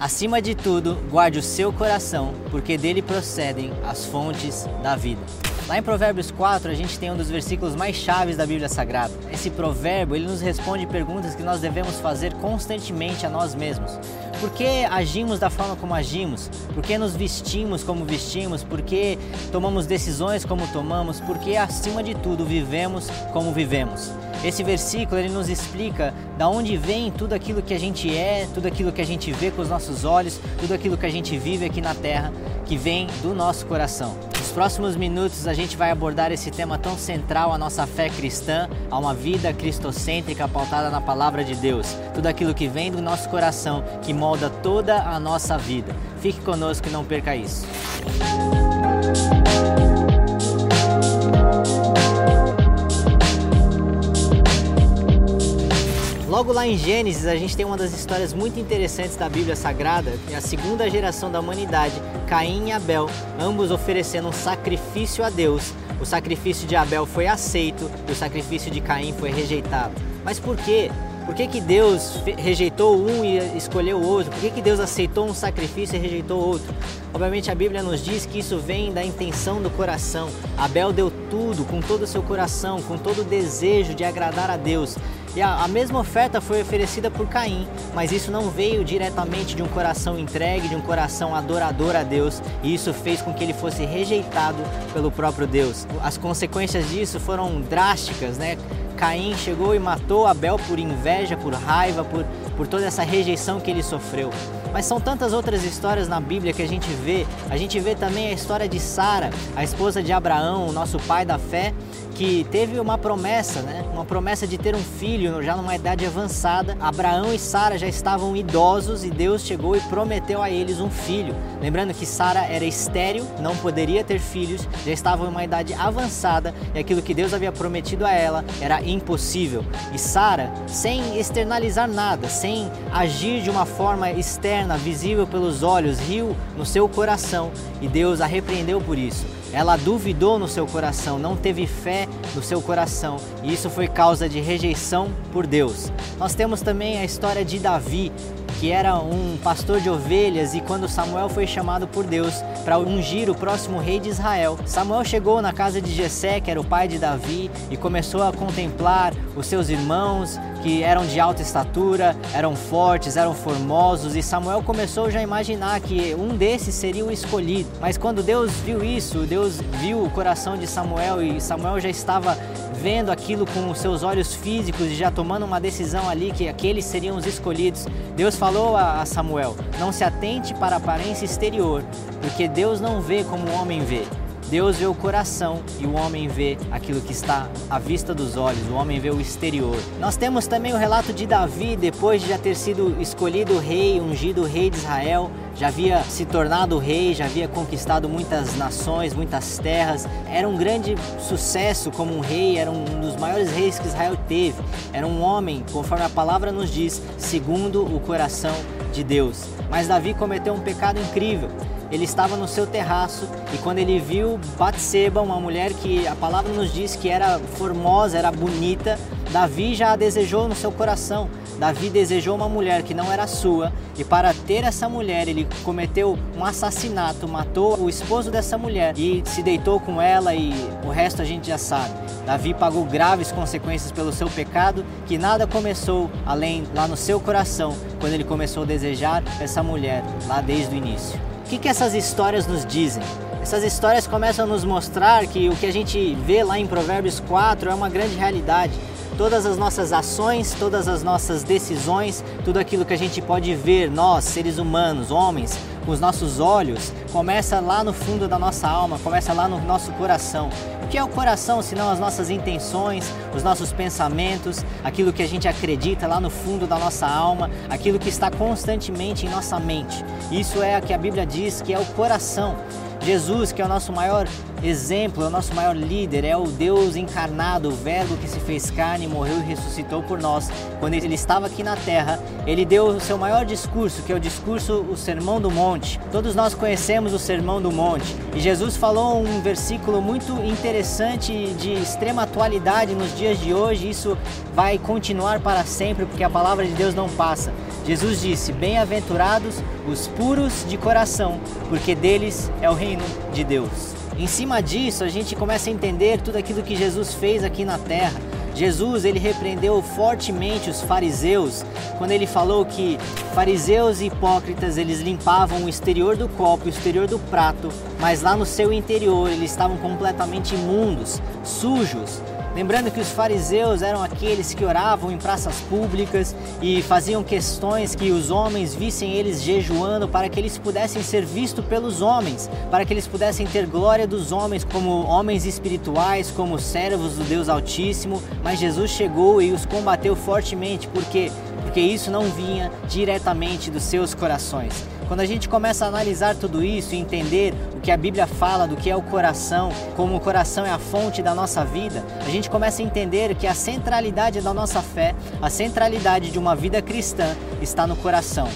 Acima de tudo, guarde o seu coração, porque dele procedem as fontes da vida. Lá em Provérbios 4, a gente tem um dos versículos mais chaves da Bíblia Sagrada. Esse provérbio, ele nos responde perguntas que nós devemos fazer constantemente a nós mesmos. Por que agimos da forma como agimos? Por que nos vestimos como vestimos? Por que tomamos decisões como tomamos? Por que, acima de tudo, vivemos como vivemos? Esse versículo ele nos explica da onde vem tudo aquilo que a gente é, tudo aquilo que a gente vê com os nossos olhos, tudo aquilo que a gente vive aqui na terra, que vem do nosso coração. Próximos minutos a gente vai abordar esse tema tão central à nossa fé cristã, a uma vida cristocêntrica pautada na palavra de Deus. Tudo aquilo que vem do nosso coração, que molda toda a nossa vida. Fique conosco e não perca isso. Logo lá em Gênesis, a gente tem uma das histórias muito interessantes da Bíblia Sagrada, é a segunda geração da humanidade, Caim e Abel, ambos oferecendo um sacrifício a Deus. O sacrifício de Abel foi aceito e o sacrifício de Caim foi rejeitado. Mas por quê? Por que, que Deus rejeitou um e escolheu o outro? Por que, que Deus aceitou um sacrifício e rejeitou outro? Obviamente a Bíblia nos diz que isso vem da intenção do coração. Abel deu tudo, com todo o seu coração, com todo o desejo de agradar a Deus. E a, a, mesma oferta foi oferecida por Caim, mas isso não veio diretamente de um coração entregue, de um coração adorador a Deus, e isso fez com que ele fosse rejeitado pelo próprio Deus. As consequências disso foram drásticas, né? Caim chegou e matou Abel por inveja, por raiva, por, por toda essa rejeição que ele sofreu. Mas são tantas outras histórias na Bíblia que a gente vê. A gente vê também a história de Sara, a esposa de Abraão, o nosso pai da fé, que teve uma promessa, né? Uma promessa de ter um filho já numa idade avançada. Abraão e Sara já estavam idosos e Deus chegou e prometeu a eles um filho. Lembrando que Sara era estéril, não poderia ter filhos, já estava em uma idade avançada e aquilo que Deus havia prometido a ela era impossível. E Sara, sem externalizar nada, sem agir de uma forma externa, visível pelos olhos, riu no seu coração e Deus a repreendeu por isso. Ela duvidou no seu coração, não teve fé no seu coração, e isso foi causa de rejeição por Deus. Nós temos também a história de Davi, que era um pastor de ovelhas e quando Samuel foi chamado por Deus para ungir o próximo rei de Israel, Samuel chegou na casa de Jessé, que era o pai de Davi, e começou a contemplar os seus irmãos que eram de alta estatura, eram fortes, eram formosos, e Samuel começou já a imaginar que um desses seria o escolhido. Mas quando Deus viu isso, Deus viu o coração de Samuel e Samuel já estava vendo aquilo com os seus olhos físicos e já tomando uma decisão ali que aqueles seriam os escolhidos. Deus falou a Samuel: Não se atente para a aparência exterior, porque Deus não vê como o homem vê. Deus vê o coração e o homem vê aquilo que está à vista dos olhos, o homem vê o exterior. Nós temos também o relato de Davi, depois de já ter sido escolhido rei, ungido rei de Israel, já havia se tornado rei, já havia conquistado muitas nações, muitas terras. Era um grande sucesso como um rei, era um dos maiores reis que Israel teve. Era um homem, conforme a palavra nos diz, segundo o coração de Deus. Mas Davi cometeu um pecado incrível ele estava no seu terraço e quando ele viu Batseba, uma mulher que a palavra nos diz que era formosa, era bonita, Davi já a desejou no seu coração. Davi desejou uma mulher que não era sua e para ter essa mulher ele cometeu um assassinato, matou o esposo dessa mulher e se deitou com ela e o resto a gente já sabe. Davi pagou graves consequências pelo seu pecado, que nada começou além lá no seu coração quando ele começou a desejar essa mulher lá desde o início. Que, que essas histórias nos dizem? Essas histórias começam a nos mostrar que o que a gente vê lá em Provérbios 4 é uma grande realidade. Todas as nossas ações, todas as nossas decisões, tudo aquilo que a gente pode ver, nós, seres humanos, homens, com os nossos olhos, começa lá no fundo da nossa alma, começa lá no nosso coração. O que é o coração, senão as nossas intenções, os nossos pensamentos, aquilo que a gente acredita lá no fundo da nossa alma, aquilo que está constantemente em nossa mente. Isso é o que a Bíblia diz que é o coração. Jesus, que é o nosso maior exemplo, é o nosso maior líder, é o Deus encarnado, o Verbo que se fez carne, morreu e ressuscitou por nós. Quando ele estava aqui na terra, ele deu o seu maior discurso, que é o discurso, o Sermão do Monte. Todos nós conhecemos o Sermão do Monte. E Jesus falou um versículo muito interessante de extrema atualidade nos dias de hoje. Isso vai continuar para sempre, porque a palavra de Deus não passa. Jesus disse: Bem-aventurados os puros de coração, porque deles é o reino de Deus. Em cima disso, a gente começa a entender tudo aquilo que Jesus fez aqui na terra. Jesus ele repreendeu fortemente os fariseus quando ele falou que fariseus e hipócritas eles limpavam o exterior do copo, o exterior do prato, mas lá no seu interior eles estavam completamente imundos, sujos. Lembrando que os fariseus eram aqueles que oravam em praças públicas e faziam questões que os homens vissem eles jejuando para que eles pudessem ser vistos pelos homens, para que eles pudessem ter glória dos homens como homens espirituais, como servos do Deus Altíssimo. Mas Jesus chegou e os combateu fortemente, porque porque isso não vinha diretamente dos seus corações. Quando a gente começa a analisar tudo isso e entender o que a Bíblia fala do que é o coração, como o coração é a fonte da nossa vida, a gente começa a entender que a centralidade da nossa fé, a centralidade de uma vida cristã está no coração.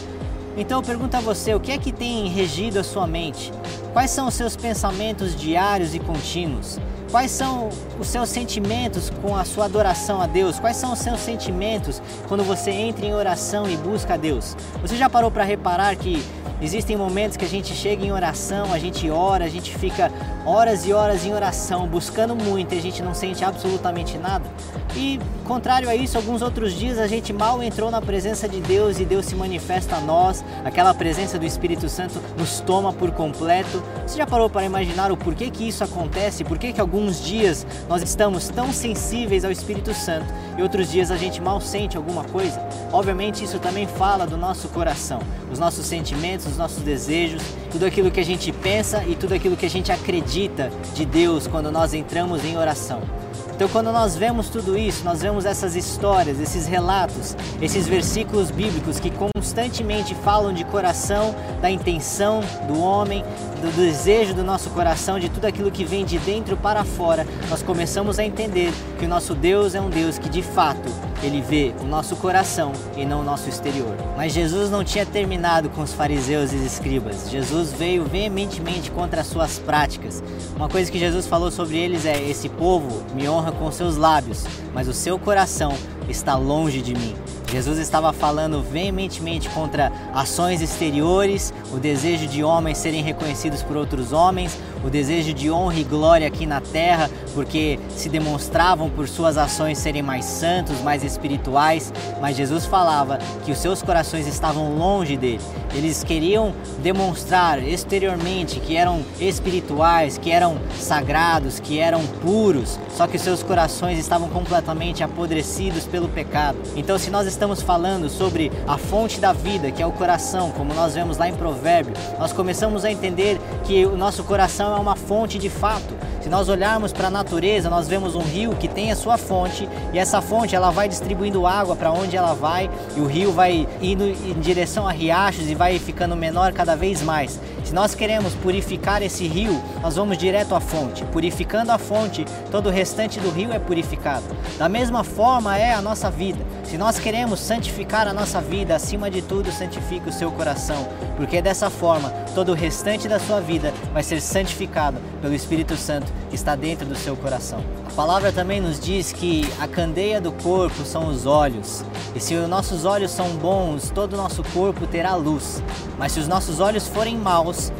Então eu pergunto a você, o que é que tem regido a sua mente? Quais são os seus pensamentos diários e contínuos? Quais são os seus sentimentos com a sua adoração a Deus? Quais são os seus sentimentos quando você entra em oração e busca a Deus? Você já parou para reparar que Existem momentos que a gente chega em oração, a gente ora, a gente fica horas e horas em oração, buscando muito e a gente não sente absolutamente nada. E contrário a isso, alguns outros dias a gente mal entrou na presença de Deus e Deus se manifesta a nós, aquela presença do Espírito Santo nos toma por completo. Você já parou para imaginar o porquê que isso acontece? Por que que alguns dias nós estamos tão sensíveis ao Espírito Santo e outros dias a gente mal sente alguma coisa? Obviamente isso também fala do nosso coração, os nossos sentimentos, os nossos desejos, tudo aquilo que a gente pensa e tudo aquilo que a gente acredita de Deus quando nós entramos em oração. Então, quando nós vemos tudo isso, nós vemos essas histórias, esses relatos, esses versículos bíblicos que constantemente falam de coração, da intenção do homem, do desejo do nosso coração, de tudo aquilo que vem de dentro para fora, nós começamos a entender que o nosso Deus é um Deus que de fato ele vê o nosso coração e não o nosso exterior. Mas Jesus não tinha terminado com os fariseus e escribas. Jesus veio veementemente contra as suas práticas. Uma coisa que Jesus falou sobre eles é: esse povo me honra com seus lábios, mas o seu coração está longe de mim. Jesus estava falando veementemente contra ações exteriores, o desejo de homens serem reconhecidos por outros homens, o desejo de honra e glória aqui na terra, porque se demonstravam por suas ações serem mais santos, mais espirituais, mas Jesus falava que os seus corações estavam longe dele. Eles queriam demonstrar exteriormente que eram espirituais, que eram sagrados, que eram puros, só que os seus corações estavam completamente apodrecidos pelo pecado. Então, se nós estamos falando sobre a fonte da vida, que é o coração, como nós vemos lá em Provérbio, nós começamos a entender que o nosso coração é uma fonte de fato. Se nós olharmos para a natureza, nós vemos um rio que tem a sua fonte e essa fonte ela vai distribuindo água para onde ela vai e o rio vai indo em direção a riachos e vai ficando menor cada vez mais. Se nós queremos purificar esse rio, nós vamos direto à fonte. Purificando a fonte, todo o restante do rio é purificado. Da mesma forma é a nossa vida. Se nós queremos santificar a nossa vida, acima de tudo, santifique o seu coração, porque dessa forma todo o restante da sua vida vai ser santificado pelo Espírito Santo que está dentro do seu coração. A palavra também nos diz que a candeia do corpo são os olhos, e se os nossos olhos são bons, todo o nosso corpo terá luz, mas se os nossos olhos forem maus,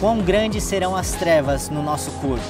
quão grandes serão as trevas no nosso corpo.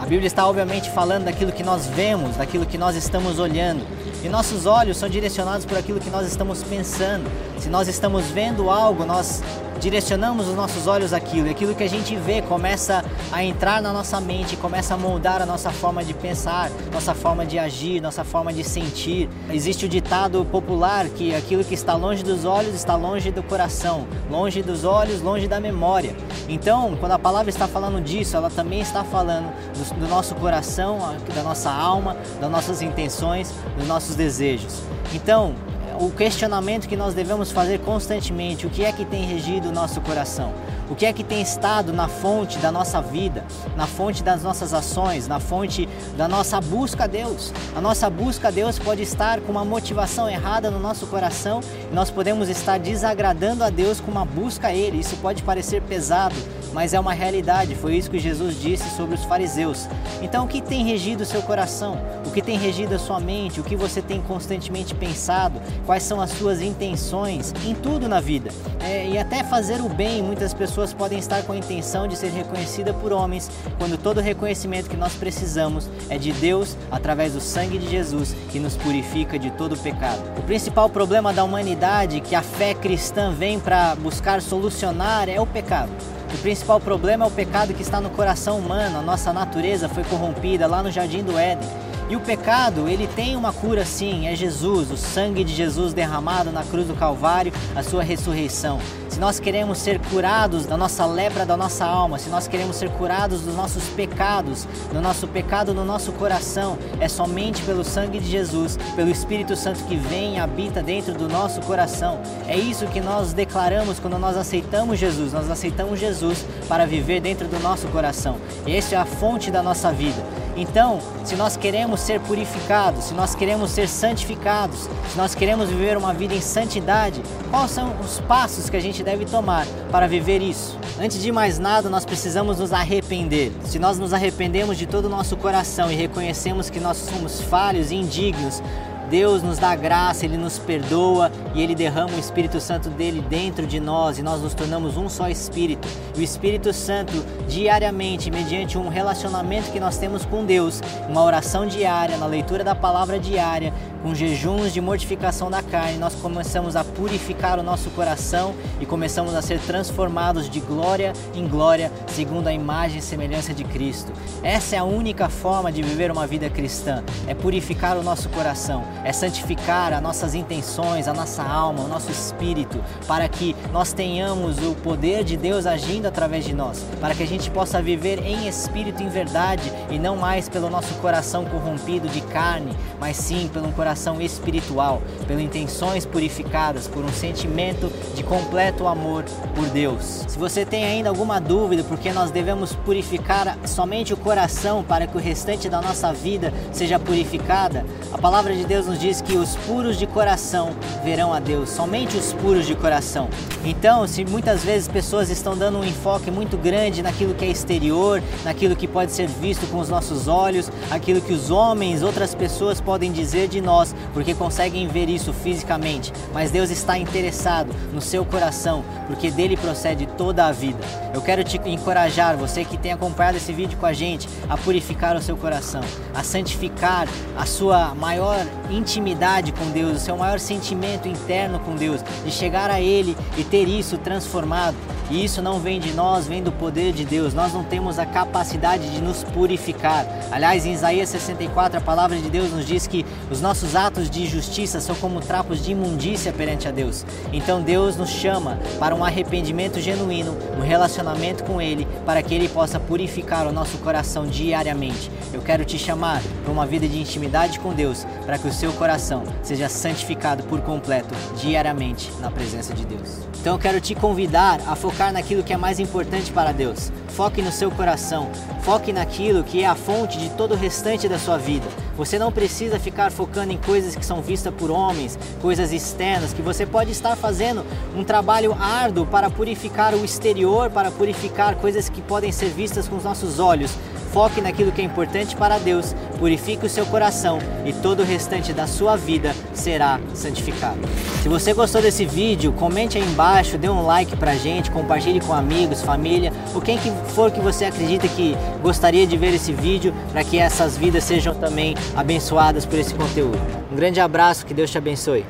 A Bíblia está obviamente falando daquilo que nós vemos, daquilo que nós estamos olhando. E nossos olhos são direcionados por aquilo que nós estamos pensando. Se nós estamos vendo algo, nós direcionamos os nossos olhos àquilo, e aquilo que a gente vê começa a entrar na nossa mente, começa a moldar a nossa forma de pensar, nossa forma de agir, nossa forma de sentir. Existe o ditado popular que aquilo que está longe dos olhos está longe do coração, longe dos olhos, longe da memória. Então, quando a palavra está falando disso, ela também está falando do, do nosso coração, da nossa alma, das nossas intenções, dos nossos desejos. Então, o questionamento que nós devemos fazer constantemente: o que é que tem regido o nosso coração? O que é que tem estado na fonte da nossa vida, na fonte das nossas ações, na fonte da nossa busca a Deus? A nossa busca a Deus pode estar com uma motivação errada no nosso coração e nós podemos estar desagradando a Deus com uma busca a Ele. Isso pode parecer pesado, mas é uma realidade. Foi isso que Jesus disse sobre os fariseus. Então, o que tem regido o seu coração? O que tem regido a sua mente? O que você tem constantemente pensado? Quais são as suas intenções em tudo na vida? É, e até fazer o bem, muitas pessoas podem estar com a intenção de ser reconhecida por homens, quando todo o reconhecimento que nós precisamos é de Deus através do sangue de Jesus que nos purifica de todo o pecado. O principal problema da humanidade que a fé cristã vem para buscar solucionar é o pecado. O principal problema é o pecado que está no coração humano, a nossa natureza foi corrompida lá no jardim do Éden. E o pecado, ele tem uma cura sim, é Jesus, o sangue de Jesus derramado na cruz do Calvário, a sua ressurreição. Se nós queremos ser curados da nossa lepra da nossa alma, se nós queremos ser curados dos nossos pecados, do nosso pecado no nosso coração, é somente pelo sangue de Jesus, pelo Espírito Santo que vem e habita dentro do nosso coração. É isso que nós declaramos quando nós aceitamos Jesus. Nós aceitamos Jesus para viver dentro do nosso coração. Essa é a fonte da nossa vida. Então, se nós queremos ser purificados, se nós queremos ser santificados, se nós queremos viver uma vida em santidade, quais são os passos que a gente deve tomar para viver isso? Antes de mais nada, nós precisamos nos arrepender. Se nós nos arrependemos de todo o nosso coração e reconhecemos que nós somos falhos e indignos, Deus nos dá graça, Ele nos perdoa e Ele derrama o Espírito Santo dele dentro de nós e nós nos tornamos um só Espírito. E o Espírito Santo, diariamente, mediante um relacionamento que nós temos com Deus, uma oração diária, na leitura da palavra diária, com jejuns de mortificação da carne, nós começamos a purificar o nosso coração e começamos a ser transformados de glória em glória, segundo a imagem e semelhança de Cristo. Essa é a única forma de viver uma vida cristã, é purificar o nosso coração, é santificar as nossas intenções, a nossa alma, o nosso espírito, para que nós tenhamos o poder de Deus agindo através de nós, para que a gente possa viver em espírito em verdade e não mais pelo nosso coração corrompido de carne, mas sim pelo coração coração espiritual, pelas intenções purificadas, por um sentimento de completo amor por Deus. Se você tem ainda alguma dúvida porque nós devemos purificar somente o coração para que o restante da nossa vida seja purificada, a palavra de Deus nos diz que os puros de coração verão a Deus, somente os puros de coração. Então, se muitas vezes pessoas estão dando um enfoque muito grande naquilo que é exterior, naquilo que pode ser visto com os nossos olhos, aquilo que os homens, outras pessoas podem dizer de nós, nós, porque conseguem ver isso fisicamente, mas Deus está interessado no seu coração, porque dele procede toda a vida. Eu quero te encorajar, você que tem acompanhado esse vídeo com a gente, a purificar o seu coração, a santificar a sua maior intimidade com Deus, o seu maior sentimento interno com Deus, de chegar a Ele e ter isso transformado. E isso não vem de nós, vem do poder de Deus. Nós não temos a capacidade de nos purificar. Aliás, em Isaías 64, a palavra de Deus nos diz que os nossos atos de justiça são como trapos de imundícia perante a Deus. Então Deus nos chama para um arrependimento genuíno, um relacionamento com Ele, para que Ele possa purificar o nosso coração diariamente. Eu quero te chamar para uma vida de intimidade com Deus, para que o seu coração seja santificado por completo diariamente na presença de Deus. Então eu quero te convidar a focar naquilo que é mais importante para Deus. Foque no seu coração, foque naquilo que é a fonte de todo o restante da sua vida. Você não precisa ficar focando em coisas que são vistas por homens, coisas externas, que você pode estar fazendo um trabalho árduo para purificar o exterior, para purificar coisas que podem ser vistas com os nossos olhos foque naquilo que é importante para Deus, purifique o seu coração e todo o restante da sua vida será santificado. Se você gostou desse vídeo, comente aí embaixo, dê um like pra gente, compartilhe com amigos, família, ou quem que for que você acredita que gostaria de ver esse vídeo para que essas vidas sejam também abençoadas por esse conteúdo. Um grande abraço, que Deus te abençoe.